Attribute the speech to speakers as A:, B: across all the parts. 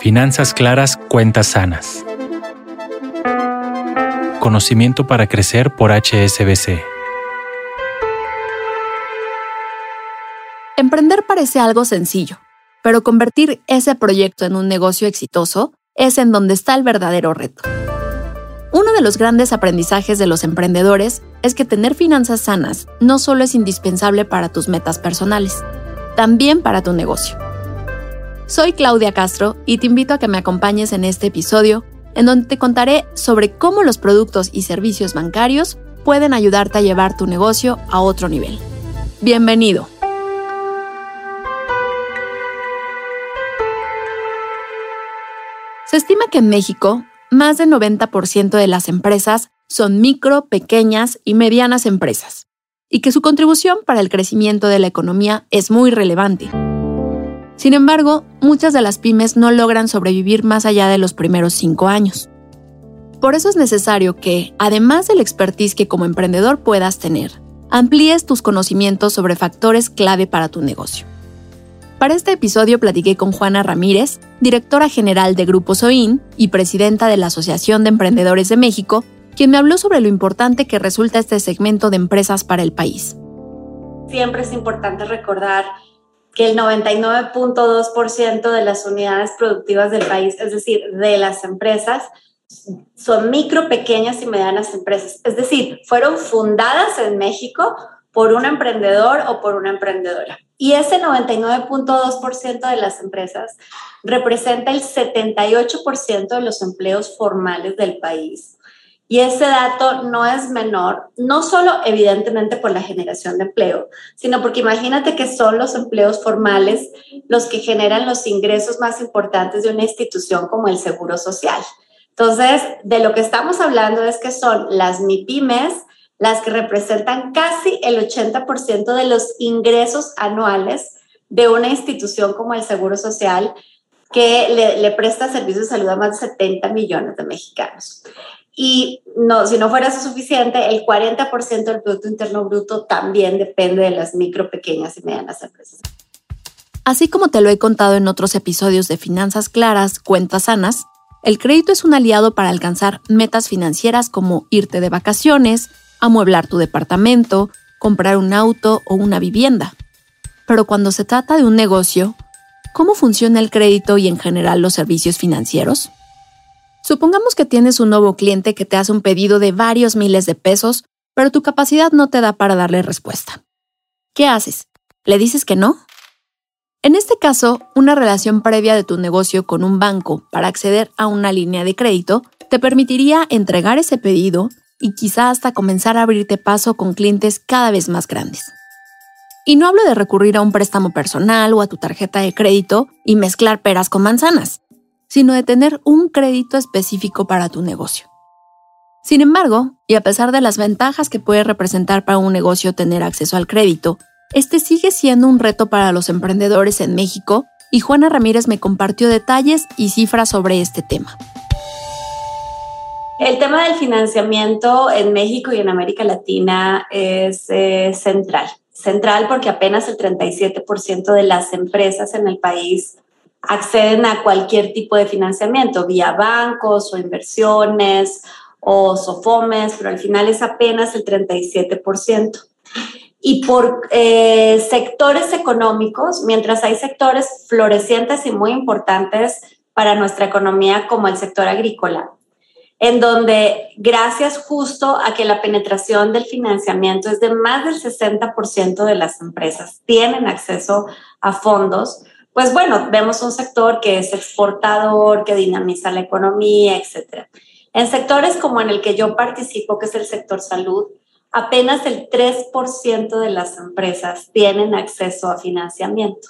A: Finanzas claras, cuentas sanas. Conocimiento para crecer por HSBC.
B: Emprender parece algo sencillo, pero convertir ese proyecto en un negocio exitoso es en donde está el verdadero reto. Uno de los grandes aprendizajes de los emprendedores es que tener finanzas sanas no solo es indispensable para tus metas personales, también para tu negocio. Soy Claudia Castro y te invito a que me acompañes en este episodio en donde te contaré sobre cómo los productos y servicios bancarios pueden ayudarte a llevar tu negocio a otro nivel. Bienvenido. Se estima que en México, más del 90% de las empresas son micro, pequeñas y medianas empresas, y que su contribución para el crecimiento de la economía es muy relevante. Sin embargo, muchas de las pymes no logran sobrevivir más allá de los primeros cinco años. Por eso es necesario que, además del expertise que como emprendedor puedas tener, amplíes tus conocimientos sobre factores clave para tu negocio. Para este episodio platiqué con Juana Ramírez, directora general de Grupo Soin y presidenta de la Asociación de Emprendedores de México, quien me habló sobre lo importante que resulta este segmento de empresas para el país.
C: Siempre es importante recordar que el 99.2% de las unidades productivas del país, es decir, de las empresas, son micro, pequeñas y medianas empresas. Es decir, fueron fundadas en México por un emprendedor o por una emprendedora. Y ese 99.2% de las empresas representa el 78% de los empleos formales del país. Y ese dato no es menor, no solo evidentemente por la generación de empleo, sino porque imagínate que son los empleos formales los que generan los ingresos más importantes de una institución como el Seguro Social. Entonces, de lo que estamos hablando es que son las MIPIMES, las que representan casi el 80% de los ingresos anuales de una institución como el Seguro Social, que le, presta servicios de salud a más de 70 millones de mexicanos. Y no, si no fuera eso suficiente, el 40% del Producto Interno Bruto también depende de las micro, pequeñas y medianas empresas.
B: Así como te lo he contado en otros episodios de Finanzas Claras, Cuentas Sanas, el crédito es un aliado para alcanzar metas financieras como irte de vacaciones, amueblar tu departamento, comprar un auto o una vivienda. Pero cuando se trata de un negocio, ¿cómo funciona el crédito y en general los servicios financieros? Supongamos que tienes un nuevo cliente que te hace un pedido de varios miles de pesos, pero tu capacidad no te da para darle respuesta. ¿Qué haces? ¿Le dices que no? En este caso, una relación previa de tu negocio con un banco para acceder a una línea de crédito te permitiría entregar ese pedido y quizá hasta comenzar a abrirte paso con clientes cada vez más grandes. Y no hablo de recurrir a un préstamo personal o a tu tarjeta de crédito y mezclar peras con manzanas, sino de tener un crédito específico para tu negocio. Sin embargo, y a pesar de las ventajas que puede representar para un negocio tener acceso al crédito, este sigue siendo un reto para los emprendedores en México y Juana Ramírez me compartió detalles y cifras sobre este tema.
C: El tema del financiamiento en México y en América Latina es eh, central. Central porque apenas el 37% de las empresas en el país acceden a cualquier tipo de financiamiento, vía bancos o inversiones o sofomes, pero al final es apenas el 37%. Y por eh, sectores económicos, mientras hay sectores florecientes y muy importantes para nuestra economía como el sector agrícola, en donde gracias justo a que la penetración del financiamiento es de más del 60% de las empresas tienen acceso a fondos, pues bueno, vemos un sector que es exportador, que dinamiza la economía, etc. En sectores como en el que yo participo, que es el sector salud, apenas el 3% de las empresas tienen acceso a financiamiento.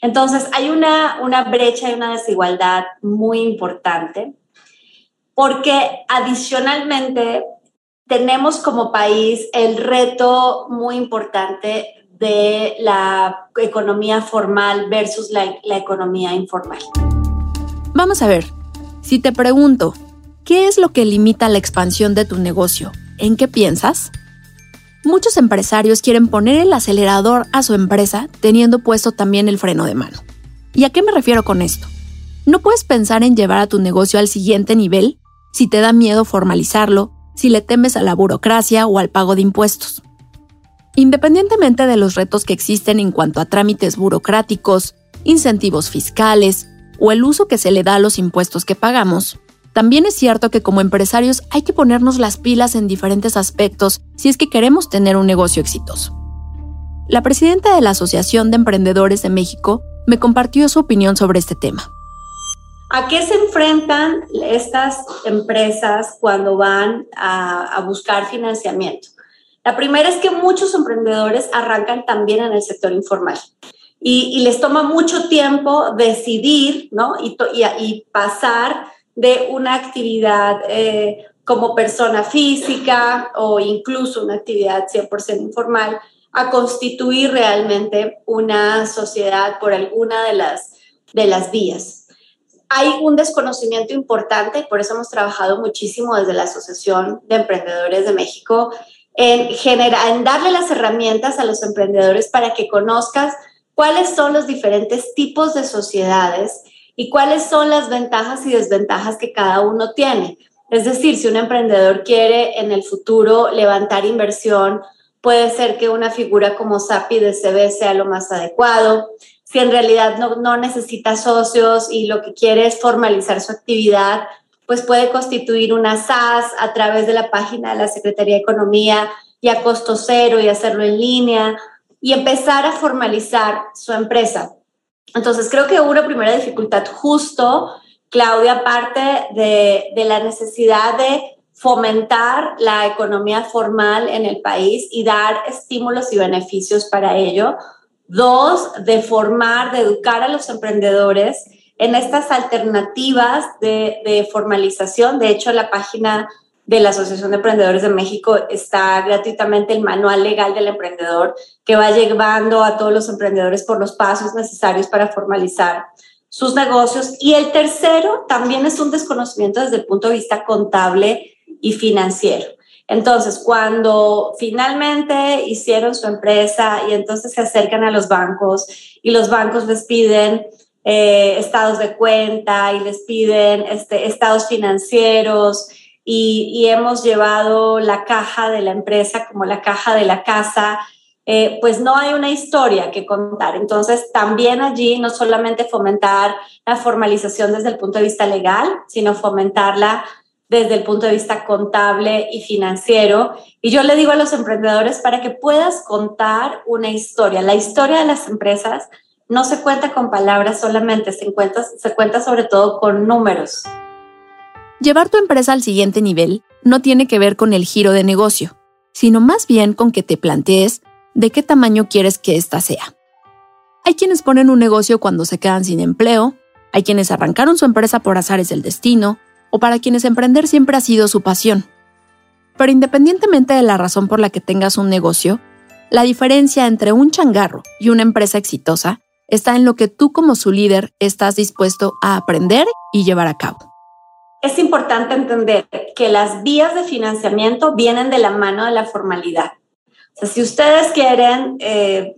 C: Entonces, hay una, una brecha y una desigualdad muy importante porque adicionalmente tenemos como país el reto muy importante de la economía formal versus la, economía informal.
B: Vamos a ver, si te pregunto, ¿qué es lo que limita la expansión de tu negocio? ¿En qué piensas? Muchos empresarios quieren poner el acelerador a su empresa teniendo puesto también el freno de mano. ¿Y a qué me refiero con esto? No puedes pensar en llevar a tu negocio al siguiente nivel si te da miedo formalizarlo, si le temes a la burocracia o al pago de impuestos. Independientemente de los retos que existen en cuanto a trámites burocráticos, incentivos fiscales o el uso que se le da a los impuestos que pagamos, también es cierto que como empresarios hay que ponernos las pilas en diferentes aspectos si es que queremos tener un negocio exitoso. La presidenta de la Asociación de Emprendedores de México me compartió su opinión sobre este tema.
C: ¿A qué se enfrentan estas empresas cuando van a, buscar financiamiento? La primera es que muchos emprendedores arrancan también en el sector informal y, les toma mucho tiempo decidir ¿no? y, y pasar de una actividad eh, como persona física o incluso una actividad 100% informal a constituir realmente una sociedad por alguna de las, de las vías. Hay un desconocimiento importante, por eso hemos trabajado muchísimo desde la Asociación de Emprendedores de México en, generar, en darle las herramientas a los emprendedores para que conozcas cuáles son los diferentes tipos de sociedades y cuáles son las ventajas y desventajas que cada uno tiene. Es decir, si un emprendedor quiere en el futuro levantar inversión, puede ser que una figura como SAPI de CB sea lo más adecuado. Si en realidad no, no necesita socios y lo que quiere es formalizar su actividad, pues puede constituir una SAS a través de la página de la Secretaría de Economía y a costo cero y hacerlo en línea y empezar a formalizar su empresa. Entonces, creo que una primera dificultad justo, Claudia, aparte de, de la necesidad de fomentar la economía formal en el país y dar estímulos y beneficios para ello. Dos, de formar, de educar a los emprendedores en estas alternativas de, formalización. De hecho, la página de la Asociación de Emprendedores de México está gratuitamente el manual legal del emprendedor que va llevando a todos los emprendedores por los pasos necesarios para formalizar sus negocios. Y el tercero también es un desconocimiento desde el punto de vista contable y financiero. Entonces, cuando finalmente hicieron su empresa y entonces se acercan a los bancos y los bancos les piden eh, estados de cuenta y les piden este, estados financieros y, hemos llevado la caja de la empresa como la caja de la casa, eh, pues no hay una historia que contar. Entonces, también allí no solamente fomentar la formalización desde el punto de vista legal, sino fomentarla desde el punto de vista contable y financiero. Y yo le digo a los emprendedores para que puedas contar una historia. La historia de las empresas no se cuenta con palabras solamente, se cuenta, se cuenta sobre todo con números.
B: Llevar tu empresa al siguiente nivel no tiene que ver con el giro de negocio, sino más bien con que te plantees de qué tamaño quieres que ésta sea. Hay quienes ponen un negocio cuando se quedan sin empleo, hay quienes arrancaron su empresa por azares del destino, o para quienes emprender siempre ha sido su pasión. Pero independientemente de la razón por la que tengas un negocio, la diferencia entre un changarro y una empresa exitosa está en lo que tú como su líder estás dispuesto a aprender y llevar a cabo
C: es importante entender que las vías de financiamiento vienen de la mano de la formalidad. O sea, si ustedes quieren eh,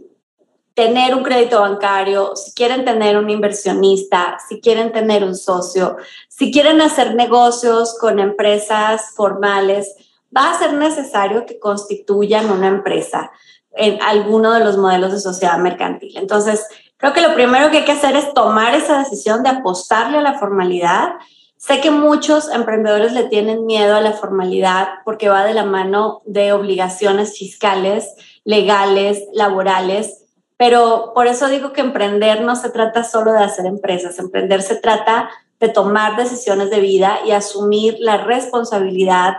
C: tener un crédito bancario, si quieren tener un inversionista, si quieren tener un socio, si quieren hacer negocios con empresas formales, va a ser necesario que constituyan una empresa en alguno de los modelos de sociedad mercantil. Entonces, creo que lo primero que hay que hacer es tomar esa decisión de apostarle a la formalidad. Sé que muchos emprendedores le tienen miedo a la formalidad porque va de la mano de obligaciones fiscales, legales, laborales, pero por eso digo que emprender no se trata solo de hacer empresas, emprender se trata de tomar decisiones de vida y asumir la responsabilidad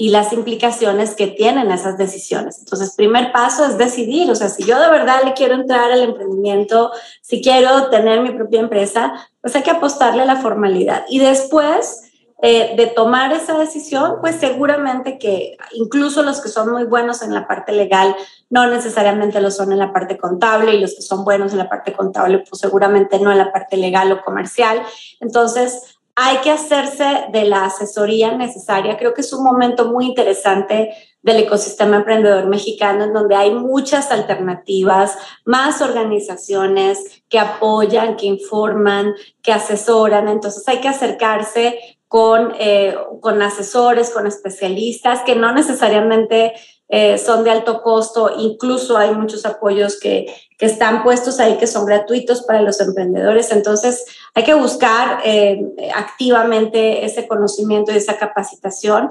C: y las implicaciones que tienen esas decisiones. Entonces, primer paso es decidir, o sea, si yo de verdad le quiero entrar al emprendimiento, si quiero tener mi propia empresa, pues hay que apostarle a la formalidad. Y después eh, de tomar esa decisión, pues seguramente que incluso los que son muy buenos en la parte legal no necesariamente lo son en la parte contable y los que son buenos en la parte contable, pues seguramente no en la parte legal o comercial. Entonces, hay que hacerse de la asesoría necesaria. Creo que es un momento muy interesante del ecosistema emprendedor mexicano en donde hay muchas alternativas, más organizaciones que apoyan, que informan, que asesoran. Entonces hay que acercarse con, eh, con asesores, con especialistas que no necesariamente eh, son de alto costo, incluso hay muchos apoyos que, que, están puestos ahí que son gratuitos para los emprendedores. Entonces, hay que buscar eh, activamente ese conocimiento y esa capacitación.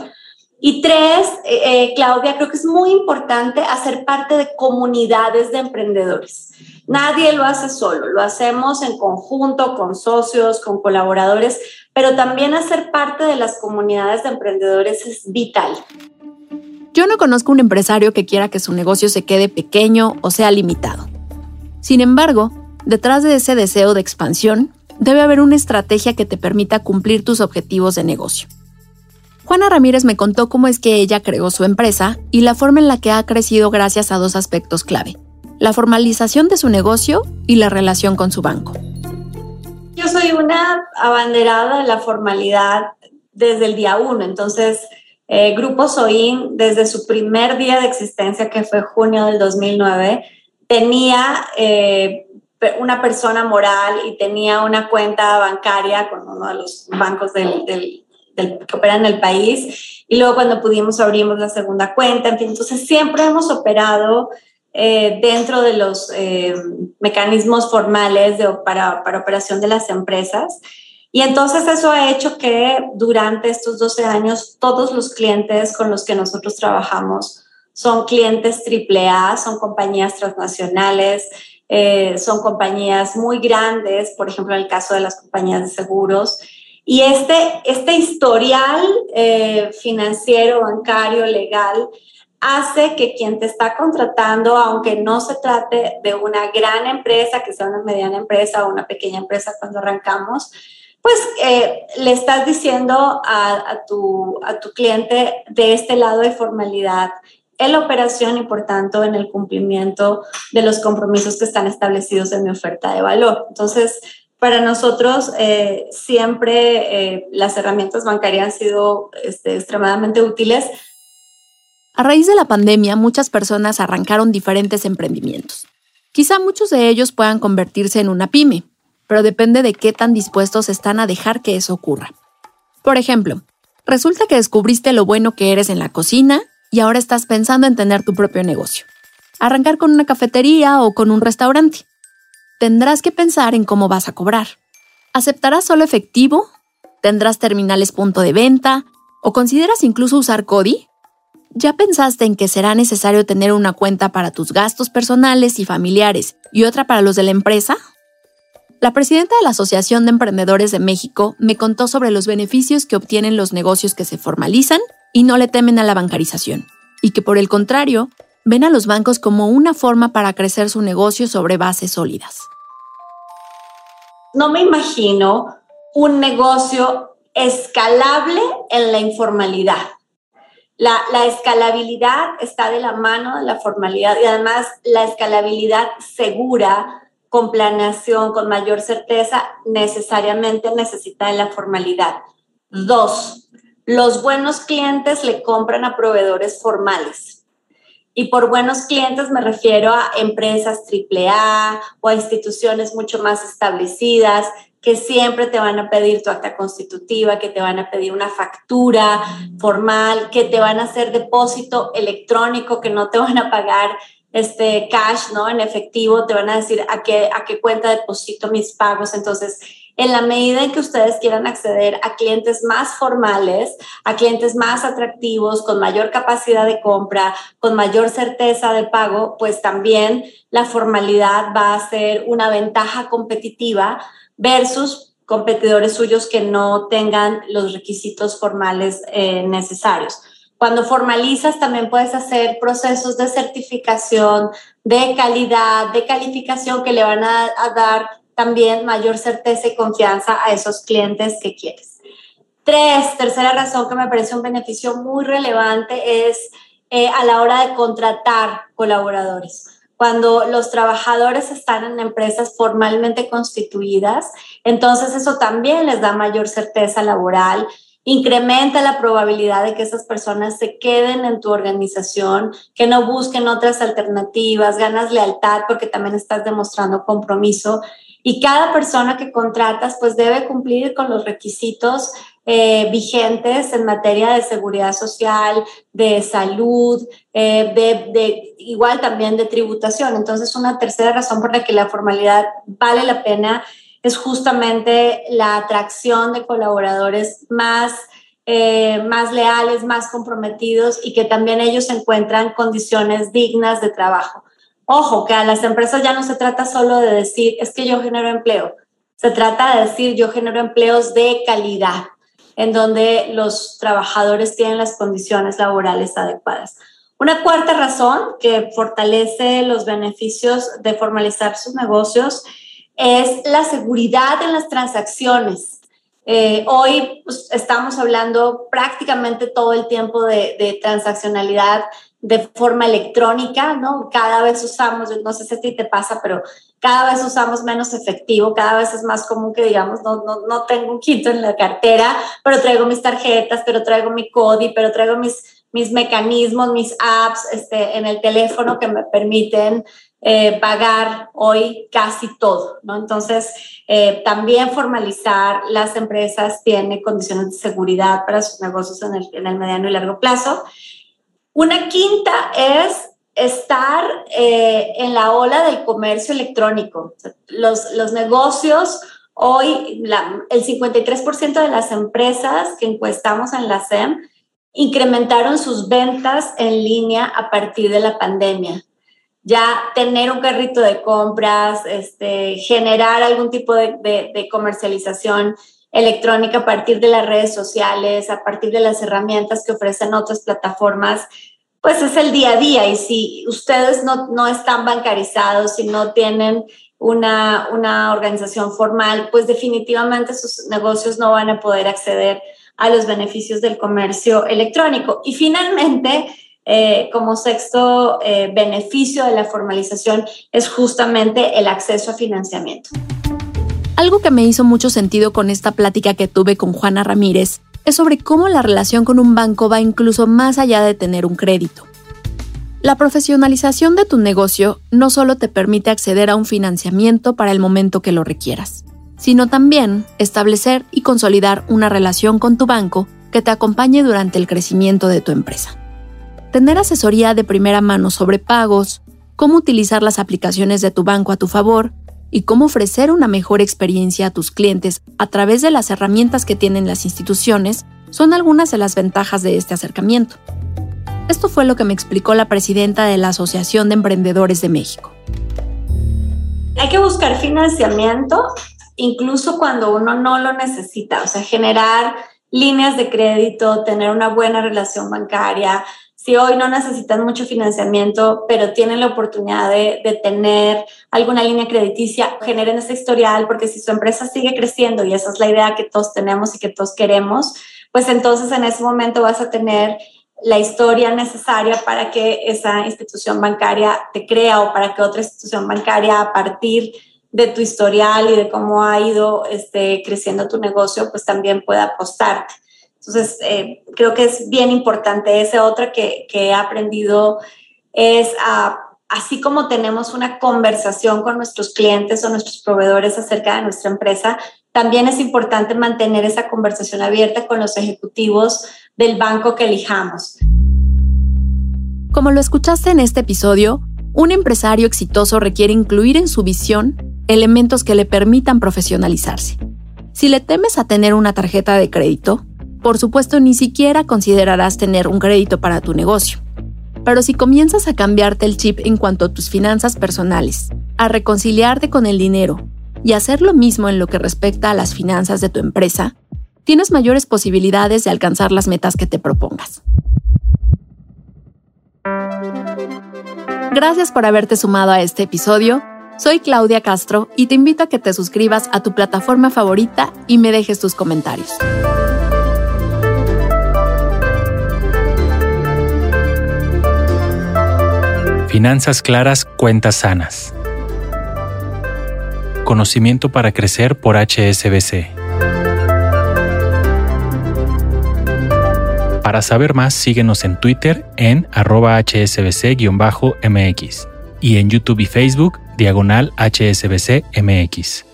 C: Y tres, eh, Claudia, creo que es muy importante hacer parte de comunidades de emprendedores. Nadie lo hace solo, lo hacemos en conjunto con socios, con colaboradores, pero también hacer parte de las comunidades de emprendedores es vital.
B: Yo no conozco un empresario que quiera que su negocio se quede pequeño o sea limitado. Sin embargo, detrás de ese deseo de expansión, debe haber una estrategia que te permita cumplir tus objetivos de negocio. Juana Ramírez me contó cómo es que ella creó su empresa y la forma en la que ha crecido gracias a dos aspectos clave, la formalización de su negocio y la relación con su banco.
C: Yo soy una abanderada de la formalidad desde el día uno, entonces eh, Grupo Soin, desde su primer día de existencia, que fue junio del 2009, tenía eh, una persona moral y tenía una cuenta bancaria con uno de los bancos del, que operan en el país. Y luego cuando pudimos abrimos la segunda cuenta. En fin, entonces siempre hemos operado eh, dentro de los mecanismos formales de, para, para operación de las empresas. Y entonces eso ha hecho que durante estos 12 años todos los clientes con los que nosotros trabajamos son clientes AAA, son compañías transnacionales, eh, son compañías muy grandes, por ejemplo, en el caso de las compañías de seguros. Y este, este historial eh, financiero, bancario, legal, hace que quien te está contratando, aunque no se trate de una gran empresa, que sea una mediana empresa o una pequeña empresa cuando arrancamos, pues eh, le estás diciendo a, tu, cliente de este lado de formalidad en la operación y por tanto en el cumplimiento de los compromisos que están establecidos en mi oferta de valor. Entonces, para nosotros eh, siempre eh, las herramientas bancarias han sido este, extremadamente útiles.
B: A raíz de la pandemia, muchas personas arrancaron diferentes emprendimientos. Quizá muchos de ellos puedan convertirse en una pyme, pero depende de qué tan dispuestos están a dejar que eso ocurra. Por ejemplo, resulta que descubriste lo bueno que eres en la cocina y ahora estás pensando en tener tu propio negocio. Arrancar con una cafetería o con un restaurante. Tendrás que pensar en cómo vas a cobrar. ¿Aceptarás solo efectivo? ¿Tendrás terminales punto de venta? ¿O consideras incluso usar CODI? ¿Ya pensaste en que será necesario tener una cuenta para tus gastos personales y familiares y otra para los de la empresa? La presidenta de la Asociación de Emprendedores de México me contó sobre los beneficios que obtienen los negocios que se formalizan y no le temen a la bancarización, y que por el contrario, ven a los bancos como una forma para crecer su negocio sobre bases sólidas.
C: No me imagino un negocio escalable en la informalidad. La, la, escalabilidad está de la mano de la formalidad y además la escalabilidad segura con planeación, con mayor certeza, necesariamente necesita de la formalidad. Dos, los buenos clientes le compran a proveedores formales. Y por buenos clientes me refiero a empresas AAA o a instituciones mucho más establecidas que siempre te van a pedir tu acta constitutiva, que te van a pedir una factura formal, que te van a hacer depósito electrónico, que no te van a pagar este cash, ¿no? En efectivo, te van a decir a qué, a qué cuenta deposito mis pagos. Entonces, en la medida en que ustedes quieran acceder a clientes más formales, a clientes más atractivos, con mayor capacidad de compra, con mayor certeza de pago, pues también la formalidad va a ser una ventaja competitiva versus competidores suyos que no tengan los requisitos formales eh, necesarios. Cuando formalizas también puedes hacer procesos de certificación, de calidad, de calificación que le van a, dar también mayor certeza y confianza a esos clientes que quieres. Tres, tercera razón que me parece un beneficio muy relevante es eh, a la hora de contratar colaboradores. cuando los trabajadores están en empresas formalmente constituidas, entonces eso también les da mayor certeza laboral, incrementa la probabilidad de que esas personas se queden en tu organización, que no busquen otras alternativas, ganas lealtad porque también estás demostrando compromiso y cada persona que contratas pues debe cumplir con los requisitos eh, vigentes en materia de seguridad social, de salud, eh, de, igual también de tributación. Entonces, una tercera razón por la que la formalidad vale la pena es justamente la atracción de colaboradores más, eh, más leales, más comprometidos y que también ellos encuentran condiciones dignas de trabajo. Ojo, que a las empresas ya no se trata solo de decir, es que yo genero empleo, se trata de decir, yo genero empleos de calidad en donde los trabajadores tienen las condiciones laborales adecuadas. Una cuarta razón que fortalece los beneficios de formalizar sus negocios es la seguridad en las transacciones. Eh, hoy pues, estamos hablando prácticamente todo el tiempo de, de, transaccionalidad de forma electrónica, ¿no? Cada vez usamos, no sé si a ti te pasa, pero cada vez usamos menos efectivo, cada vez es más común que digamos, no, no, no tengo un quinto en la cartera, pero traigo mis tarjetas, pero traigo mi CODI, pero traigo mis, mis mecanismos, mis apps este, en el teléfono que me permiten eh, pagar hoy casi todo, ¿no? Entonces, eh, también formalizar las empresas tiene condiciones de seguridad para sus negocios en el, en el mediano y largo plazo. Una quinta es estar eh, en la ola del comercio electrónico. Los, los negocios, hoy el 53% de las empresas que encuestamos en la SEM incrementaron sus ventas en línea a partir de la pandemia. Ya tener un carrito de compras, este, generar algún tipo de, de comercialización electrónica a partir de las redes sociales, a partir de las herramientas que ofrecen otras plataformas, pues es el día a día y si ustedes no, no están bancarizados, si no tienen una, una organización formal, pues definitivamente sus negocios no van a poder acceder a los beneficios del comercio electrónico. Y finalmente, eh, como sexto eh, beneficio de la formalización es justamente el acceso a financiamiento.
B: Algo que me hizo mucho sentido con esta plática que tuve con Juana Ramírez es sobre cómo la relación con un banco va incluso más allá de tener un crédito. La profesionalización de tu negocio no solo te permite acceder a un financiamiento para el momento que lo requieras, sino también establecer y consolidar una relación con tu banco que te acompañe durante el crecimiento de tu empresa. Tener asesoría de primera mano sobre pagos, cómo utilizar las aplicaciones de tu banco a tu favor y cómo ofrecer una mejor experiencia a tus clientes a través de las herramientas que tienen las instituciones son algunas de las ventajas de este acercamiento. Esto fue lo que me explicó la presidenta de la Asociación de Emprendedores de México.
C: Hay que buscar financiamiento incluso cuando uno no lo necesita, o sea, generar líneas de crédito, tener una buena relación bancaria, si hoy no necesitan mucho financiamiento, pero tienen la oportunidad de, tener alguna línea crediticia, generen ese historial, porque si su empresa sigue creciendo y esa es la idea que todos tenemos y que todos queremos, pues entonces en ese momento vas a tener la historia necesaria para que esa institución bancaria te crea o para que otra institución bancaria a partir de tu historial y de cómo ha ido este, creciendo tu negocio, pues también pueda apostarte. Entonces, eh, creo que es bien importante. Esa otra que, he aprendido es así como tenemos una conversación con nuestros clientes o nuestros proveedores acerca de nuestra empresa, también es importante mantener esa conversación abierta con los ejecutivos del banco que elijamos.
B: Como lo escuchaste en este episodio, un empresario exitoso requiere incluir en su visión elementos que le permitan profesionalizarse. Si le temes a tener una tarjeta de crédito, por supuesto ni siquiera considerarás tener un crédito para tu negocio. Pero si comienzas a cambiarte el chip en cuanto a tus finanzas personales, a reconciliarte con el dinero y hacer lo mismo en lo que respecta a las finanzas de tu empresa, tienes mayores posibilidades de alcanzar las metas que te propongas. Gracias por haberte sumado a este episodio. Soy Claudia Castro y te invito a que te suscribas a tu plataforma favorita y me dejes tus comentarios.
A: Finanzas claras, cuentas sanas. Conocimiento para crecer por HSBC. Para saber más, síguenos en Twitter en arroba hsbc-mx y en YouTube y Facebook diagonal hsbc-mx.